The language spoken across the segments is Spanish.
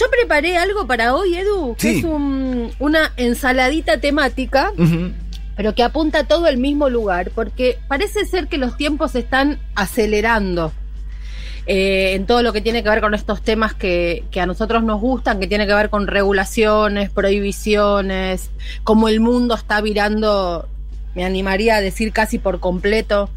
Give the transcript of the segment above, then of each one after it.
yo preparé algo para hoy, Edu, que Sí. es un- una ensaladita temática, pero que apunta todo al mismo lugar, porque parece ser que los tiempos se están acelerando. eh, en todo lo que tiene que ver con estos temas que, que a nosotros nos gustan, que tiene que ver con regulaciones, prohibiciones, cómo el mundo está virando, me animaría a decir casi por completo,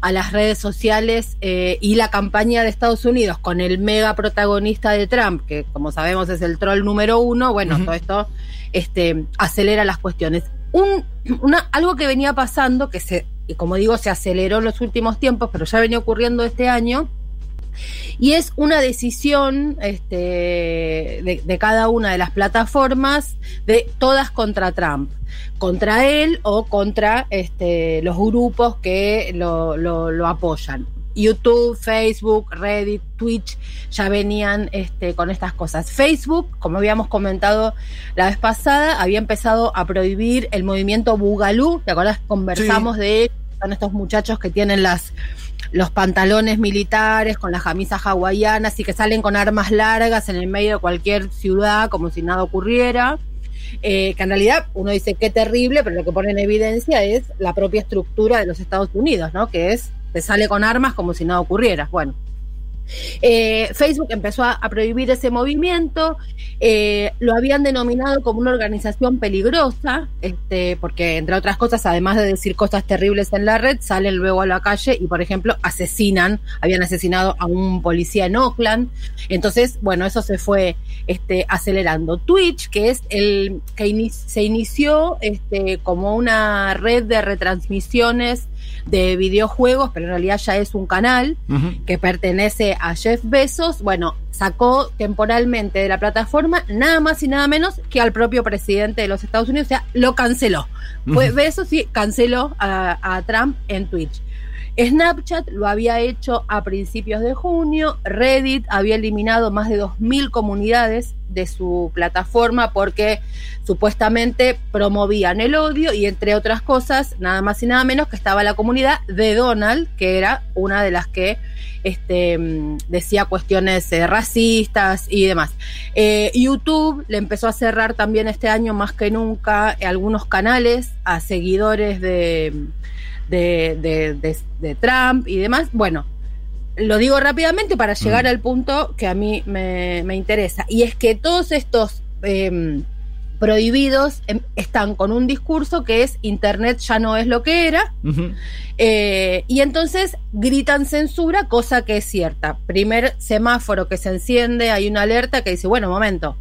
a las redes sociales eh, y la campaña de Estados Unidos con el mega protagonista de Trump, que como sabemos es el troll número uno, bueno, todo esto este, acelera las cuestiones. Un, una, algo que venía pasando, que se, y como digo, se aceleró en los últimos tiempos, pero ya venía ocurriendo este año, y es una decisión este, de, de cada una de las plataformas, de todas contra Trump, contra él o contra este, los grupos que lo, lo- lo apoyan. YouTube, Facebook, Reddit, Twitch ya venían este, con estas cosas. Facebook, como habíamos comentado la vez pasada, había empezado a prohibir el movimiento Bugalú. ¿Te acuerdas? Conversamos de él. Son estos muchachos que tienen las los pantalones militares con las camisas hawaianas y que salen con armas largas en el medio de cualquier ciudad como si nada ocurriera. Eh, que en realidad uno dice qué terrible, pero lo que pone en evidencia es la propia estructura de los Estados Unidos, ¿no? Que es, te sale con armas como si nada ocurriera. Bueno. Eh, Facebook empezó a, a prohibir ese movimiento, eh, lo habían denominado como una organización peligrosa, este, porque entre otras cosas, además de decir cosas terribles en la red, salen luego a la calle y, por ejemplo, asesinan, habían asesinado a un policía en Oakland. Entonces, bueno, eso se fue este, acelerando. Twitch, que es el que se inició este, como una red de retransmisiones de videojuegos, pero en realidad ya es un canal que pertenece a Jeff Bezos, bueno, sacó temporalmente de la plataforma nada más y nada menos que al propio presidente de los Estados Unidos, o sea, lo canceló. Fue. Bezos y canceló a, a Trump en Twitch. Snapchat lo había hecho a principios de junio, Reddit había eliminado más de 2.000 comunidades de su plataforma porque supuestamente promovían el odio y entre otras cosas, nada más y nada menos que estaba la comunidad de Donald, que era una de las que este, decía cuestiones eh, racistas y demás. Eh, YouTube le empezó a cerrar también este año más que nunca algunos canales a seguidores de, de, de- de- de Trump y demás. Bueno, lo digo rápidamente para llegar Mm. al punto que a mí me, me interesa. Y es que todos estos em, prohibidos em, están con un discurso que es Internet ya no es lo que era. Eh, y entonces gritan censura, cosa que es cierta. Primer semáforo que se enciende, hay una alerta que dice, bueno, momento,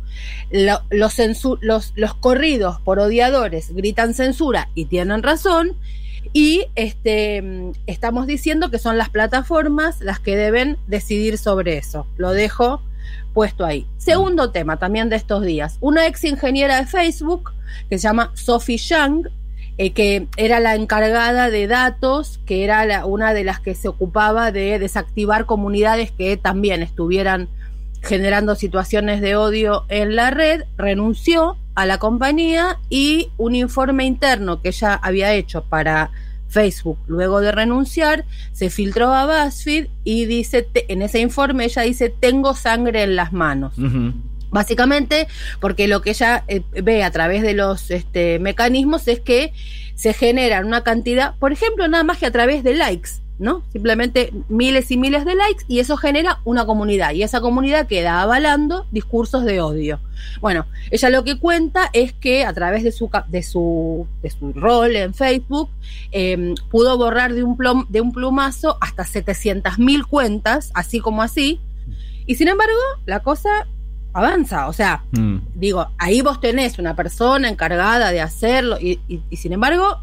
lo- los, los, los corridos por odiadores gritan censura y tienen razón. Y este, estamos diciendo que son las plataformas las que deben decidir sobre eso. Lo dejo puesto ahí. Segundo tema también de estos días. Una ex ingeniera de Facebook que se llama Sophie Young, eh, que era la encargada de datos, que era la- una de las que se ocupaba de desactivar comunidades que también estuvieran generando situaciones de odio en la red, renunció a la compañía y un informe interno que ella había hecho para Facebook luego de renunciar se filtró a BuzzFeed y dice te- en ese informe ella dice tengo sangre en las manos Básicamente, porque lo que ella eh, ve a través de los este, mecanismos es que se generan una cantidad, por ejemplo, nada más que a través de likes, ¿no? Simplemente miles y miles de likes y eso genera una comunidad y esa comunidad queda avalando discursos de odio. Bueno, ella lo que cuenta es que a través de su, de su, de su rol en Facebook eh, pudo borrar de un, plom- de un plumazo hasta 700.000 cuentas, así como así, y sin embargo, la cosa avanza. O sea, Mm. digo, ahí vos tenés una persona encargada de hacerlo y, y- y sin embargo,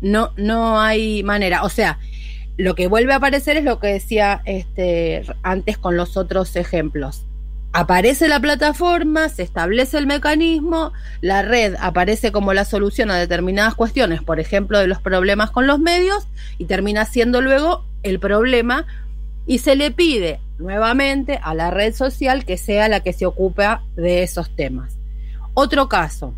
no, no hay manera. O sea, lo que vuelve a aparecer es lo que decía este, antes con los otros ejemplos. Aparece la plataforma, se establece el mecanismo, la red aparece como la solución a determinadas cuestiones, por ejemplo, de los problemas con los medios, y termina siendo luego el problema y se le pide nuevamente a la red social que sea la que se ocupa de esos temas. Otro caso,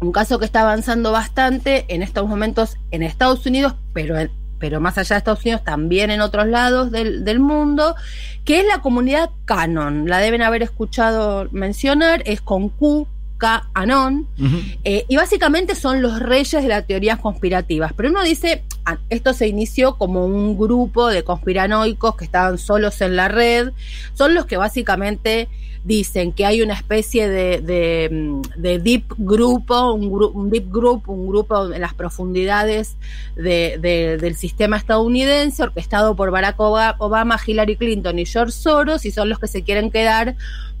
un caso que está avanzando bastante en estos momentos en Estados Unidos, pero en- pero más allá de Estados Unidos, también en otros lados del, del mundo, que es la comunidad Canon. La deben haber escuchado mencionar, es con Q, Anon, eh, y básicamente son los reyes de las teorías conspirativas. Pero uno dice, esto se inició como un grupo de conspiranoicos que estaban solos en la red, son los que básicamente dicen que hay una especie de, de, deep grupo, un, un, deep group, un grupo en las profundidades del sistema estadounidense, orquestado por Barack Obama, Hillary Clinton y George Soros, y son los que se quieren quedar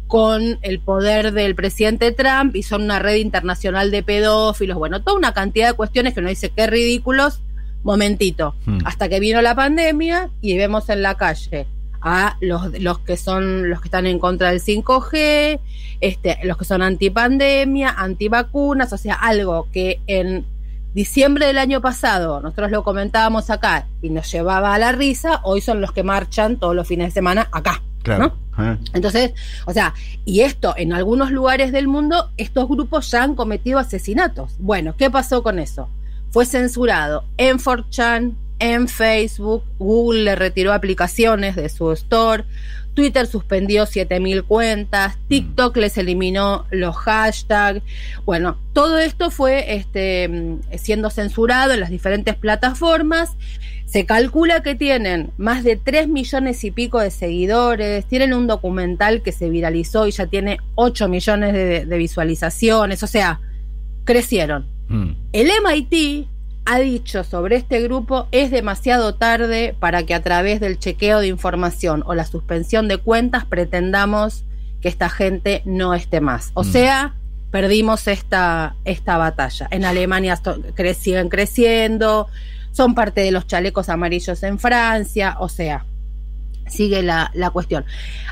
con el poder del presidente Trump y son una red internacional de pedófilos, bueno, toda una cantidad de cuestiones que uno dice qué ridículos, momentito, hmm. hasta que vino la pandemia y vemos en la calle a los, los que son los que están en contra del 5G, este, los que son antipandemia, antivacunas, o sea, algo que en diciembre del año pasado nosotros lo comentábamos acá y nos llevaba a la risa, hoy son los que marchan todos los fines de semana acá. Claro. Ah. Entonces, o sea, y esto en algunos lugares del mundo, estos grupos ya han cometido asesinatos. Bueno, ¿qué pasó con eso? Fue censurado en 4chan, en Facebook, Google le retiró aplicaciones de su store, Twitter suspendió 7000 cuentas, mm. TikTok les eliminó los hashtags. Bueno, todo esto fue este, siendo censurado en las diferentes plataformas se calcula que tienen más de 3 millones y pico de seguidores, tienen un documental que se viralizó y ya tiene 8 millones de, visualizaciones, o sea, crecieron. Mm. El MIT ha dicho sobre este grupo es demasiado tarde para que a través del chequeo de información o la suspensión de cuentas pretendamos que esta gente no esté más. O mm. sea, perdimos esta, esta batalla. En Alemania siguen creciendo, son parte de los chalecos amarillos en Francia, o sea, sigue la, la, cuestión.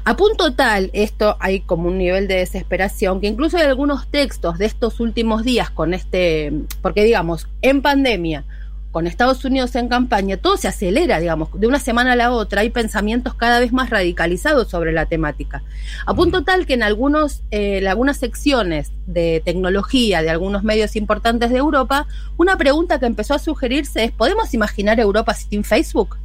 A punto tal, esto hay como un nivel de desesperación que incluso hay algunos textos de estos últimos días con este, porque digamos, en pandemia, con Estados Unidos en campaña, todo se acelera, digamos, de una semana a la otra hay pensamientos cada vez más radicalizados sobre la temática. A punto tal que en algunos, eh, algunas secciones de tecnología de algunos medios importantes de Europa, una pregunta que empezó a sugerirse es, ¿podemos imaginar Europa sin Facebook?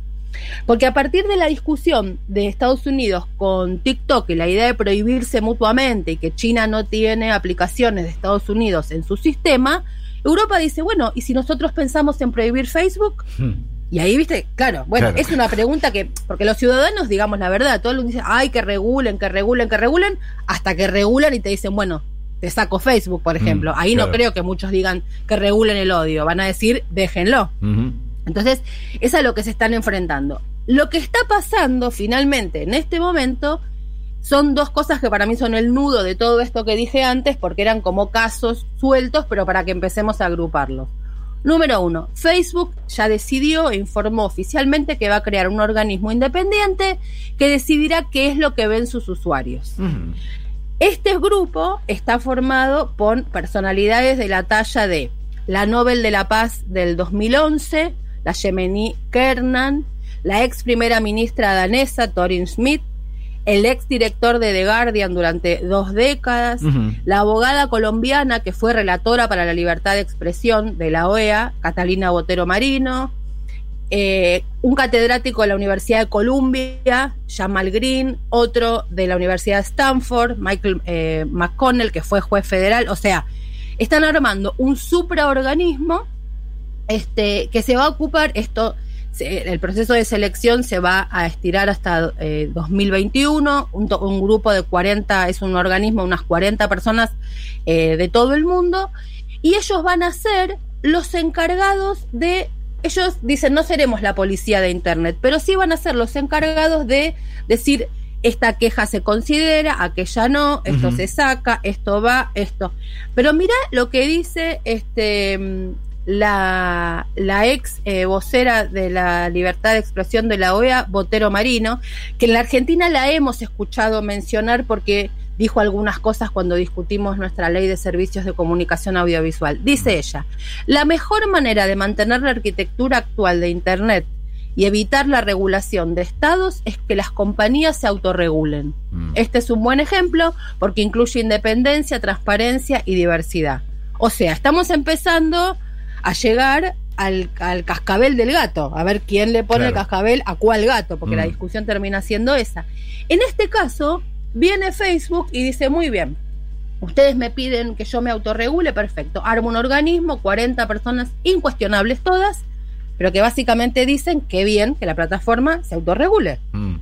Porque a partir de la discusión de Estados Unidos con TikTok y la idea de prohibirse mutuamente y que China no tiene aplicaciones de Estados Unidos en su sistema, Europa dice, bueno, ¿y si nosotros pensamos en prohibir Facebook? Hmm. Y ahí, viste, claro, bueno, es una pregunta que, porque los ciudadanos, digamos la verdad, todo el mundo dice, ay, que regulen, que regulen, que regulen, hasta que regulan y te dicen, bueno, te saco Facebook, por hmm, ejemplo. ahí no creo que muchos digan que regulen el odio, van a decir, déjenlo. Entonces, es a lo que se están enfrentando. Lo que está pasando finalmente en este momento son dos cosas que para mí son el nudo de todo esto que dije antes, porque eran como casos sueltos, pero para que empecemos a agruparlos. Número uno, Facebook ya decidió e informó oficialmente que va a crear un organismo independiente que decidirá qué es lo que ven sus usuarios. Este grupo está formado por personalidades de la talla de la Nobel de la Paz del 2011, la Yemeni Kernan, la ex primera ministra danesa Torin Smith, el ex director de The Guardian durante dos décadas, la abogada colombiana que fue relatora para la libertad de expresión de la OEA, Catalina Botero Marino, eh, un catedrático de la Universidad de Columbia, Jamal Green, otro de la Universidad de Stanford, Michael eh, McConnell, que fue juez federal. O sea, están armando un supraorganismo este, que se va a ocupar esto el proceso de selección se va a estirar hasta 2021. Eh, un, un, grupo de 40, es un organismo, unas 40 personas eh, de todo el mundo, y ellos van a ser los encargados de. Ellos dicen, no seremos la policía de Internet, pero sí van a ser los encargados de decir, esta queja se considera, aquella no, esto se saca, esto va, esto. Pero mira lo que dice este la, la ex eh, vocera de la libertad de expresión de la OEA, Botero Marino, que en la Argentina la hemos escuchado mencionar porque dijo algunas cosas cuando discutimos nuestra ley de servicios de comunicación audiovisual. Dice ella, la mejor manera de mantener la arquitectura actual de Internet y evitar la regulación de estados es que las compañías se autorregulen. Mm. Este es un buen ejemplo porque incluye independencia, transparencia y diversidad. O sea, estamos empezando a llegar al, cascabel del gato, a ver quién le pone el cascabel a cuál gato, porque la Mm. discusión termina siendo esa. En este caso, viene Facebook y dice, muy bien, ustedes me piden que yo me autorregule, perfecto, armo un organismo, 40 personas incuestionables todas, pero que básicamente dicen que bien que la plataforma se autorregule. Mm.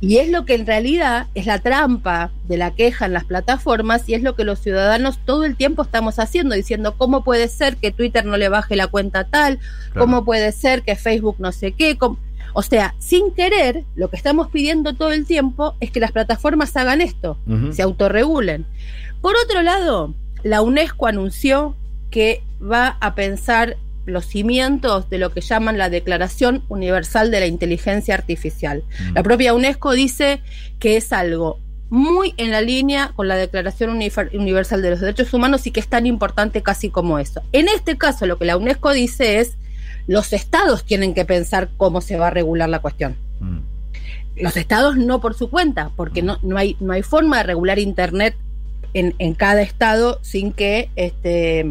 Y es lo que en realidad es la trampa de la queja en las plataformas y es lo que los ciudadanos todo el tiempo estamos haciendo, diciendo cómo puede ser que Twitter no le baje la cuenta tal, Claro. cómo puede ser que Facebook no sé qué. cómo- O sea, sin querer, lo que estamos pidiendo todo el tiempo es que las plataformas hagan esto, se autorregulen. Por otro lado, la UNESCO anunció que va a pensar los cimientos de lo que llaman la Declaración Universal de la Inteligencia Artificial. Mm. La propia UNESCO dice que es algo muy en la línea con la Declaración Universal de los Derechos Humanos y que es tan importante casi como eso. En este caso, lo que la UNESCO dice es los estados tienen que pensar cómo se va a regular la cuestión. Mm. Los estados no por su cuenta, porque no, no, hay, no hay forma de regular Internet en, en cada estado sin que este,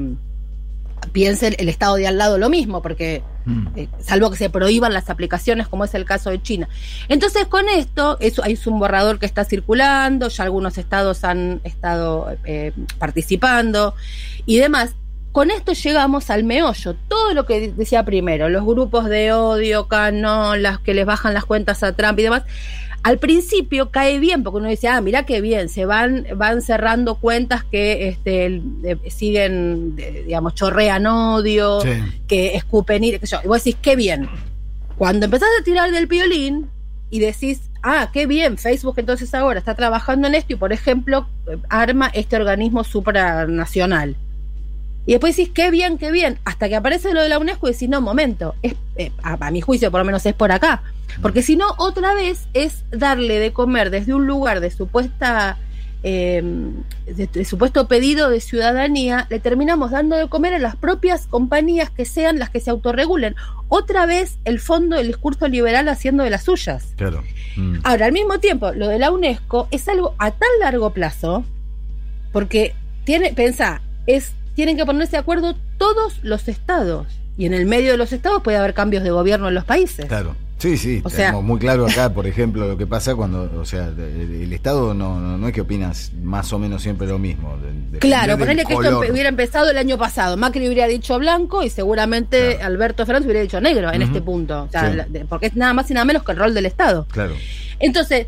piense el, estado de al lado lo mismo, porque Mm. eh, salvo que se prohíban las aplicaciones, como es el caso de China. Entonces, con esto, eso, hay un borrador que está circulando, ya algunos estados han estado eh, participando y demás. Con esto llegamos al meollo. Todo lo que decía primero, los grupos de odio, canon, las que les bajan las cuentas a Trump y demás, al principio cae bien, porque uno dice, ah, mira qué bien, se van, van cerrando cuentas que este, siguen, digamos, chorrean odio, Sí. que escupen ir, qué sé yo. Y vos decís, qué bien. Cuando empezás a tirar del violín y decís, ah, qué bien, Facebook entonces ahora está trabajando en esto y, por ejemplo, arma este organismo supranacional. Y después decís, qué bien, qué bien, hasta que aparece lo de la UNESCO y decís, no, momento, es, eh, a, a mi juicio por lo menos es por acá. Porque si no, otra vez es darle de comer desde un lugar de supuesta eh, de, de supuesto pedido de ciudadanía, le terminamos dando de comer a las propias compañías que sean las que se autorregulen. Otra vez el fondo del discurso liberal haciendo de las suyas. Claro. Mm. Ahora, al mismo tiempo, lo de la UNESCO es algo a tan largo plazo, porque tiene, pensá, es, tienen que ponerse de acuerdo todos los estados. Y en el medio de los estados puede haber cambios de gobierno en los países. Claro. Sí, sí, O sea- tenemos muy claro acá, por ejemplo, lo que pasa cuando, o sea, el, el Estado no, no, no es que opinas más o menos siempre lo mismo. de- Claro, ponerle que esto color. hubiera empezado el año pasado. Macri hubiera dicho blanco y seguramente Claro. Alberto Fernández hubiera dicho negro en este punto. O sea, Sí. la- de- porque es nada más y nada menos que el rol del Estado. Claro. Entonces,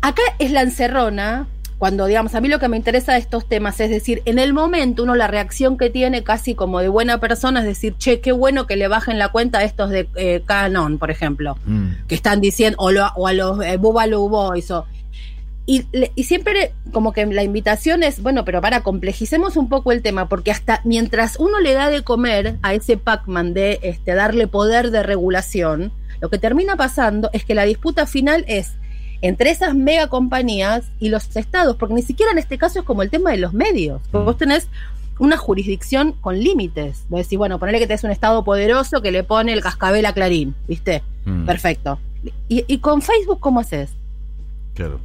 acá es la encerrona, cuando, digamos, a mí lo que me interesa de estos temas es decir, en el momento uno la reacción que tiene casi como de buena persona es decir, che, qué bueno que le bajen la cuenta a estos de eh, Canon, por ejemplo, Mm. que están diciendo, o, lo- o a los eh, Boogaloo Boys, o... Y, y siempre como que la invitación es, bueno, pero para, complejicemos un poco el tema, porque hasta mientras uno le da de comer a ese Pac-Man de este, darle poder de regulación, lo que termina pasando es que la disputa final es entre esas mega compañías y los estados, porque ni siquiera en este caso es como el tema de los medios, porque vos tenés una jurisdicción con límites. Vos decís, bueno, ponele que tenés un estado poderoso que le pone el cascabel a Clarín, ¿viste? Mm. Perfecto. ¿Y, y con Facebook cómo haces? Claro.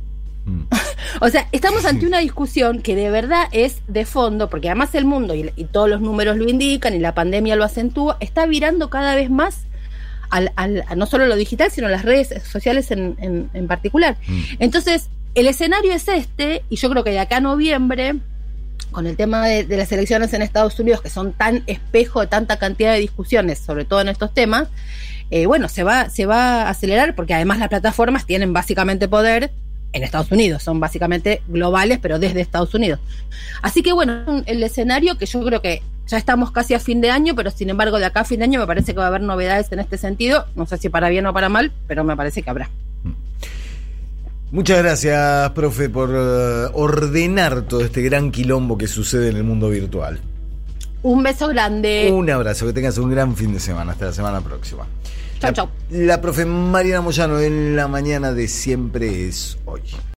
Mm. O sea, estamos ante una discusión que de verdad es de fondo, porque además el mundo, y, y todos los números lo indican, y la pandemia lo acentúa, está virando cada vez más al, al- no solo lo digital, sino las redes sociales en, en- en particular. Mm. Entonces, el escenario es este, y yo creo que de acá a noviembre, con el tema de, de las elecciones en Estados Unidos, que son tan espejo de tanta cantidad de discusiones, sobre todo en estos temas, eh, bueno, se va, se va a acelerar, porque además las plataformas tienen básicamente poder en Estados Unidos, son básicamente globales, pero desde Estados Unidos. Así que bueno, el escenario que yo creo que ya estamos casi a fin de año, pero sin embargo de acá a fin de año me parece que va a haber novedades en este sentido, no sé si para bien o para mal, pero me parece que habrá. Muchas gracias, profe, por eh, ordenar todo este gran quilombo que sucede en el mundo virtual. Un beso grande. Un abrazo, que tengas un gran fin de semana. Hasta la semana próxima. Chau, La- chau. La profe Mariana Moyano en la mañana de siempre es hoy.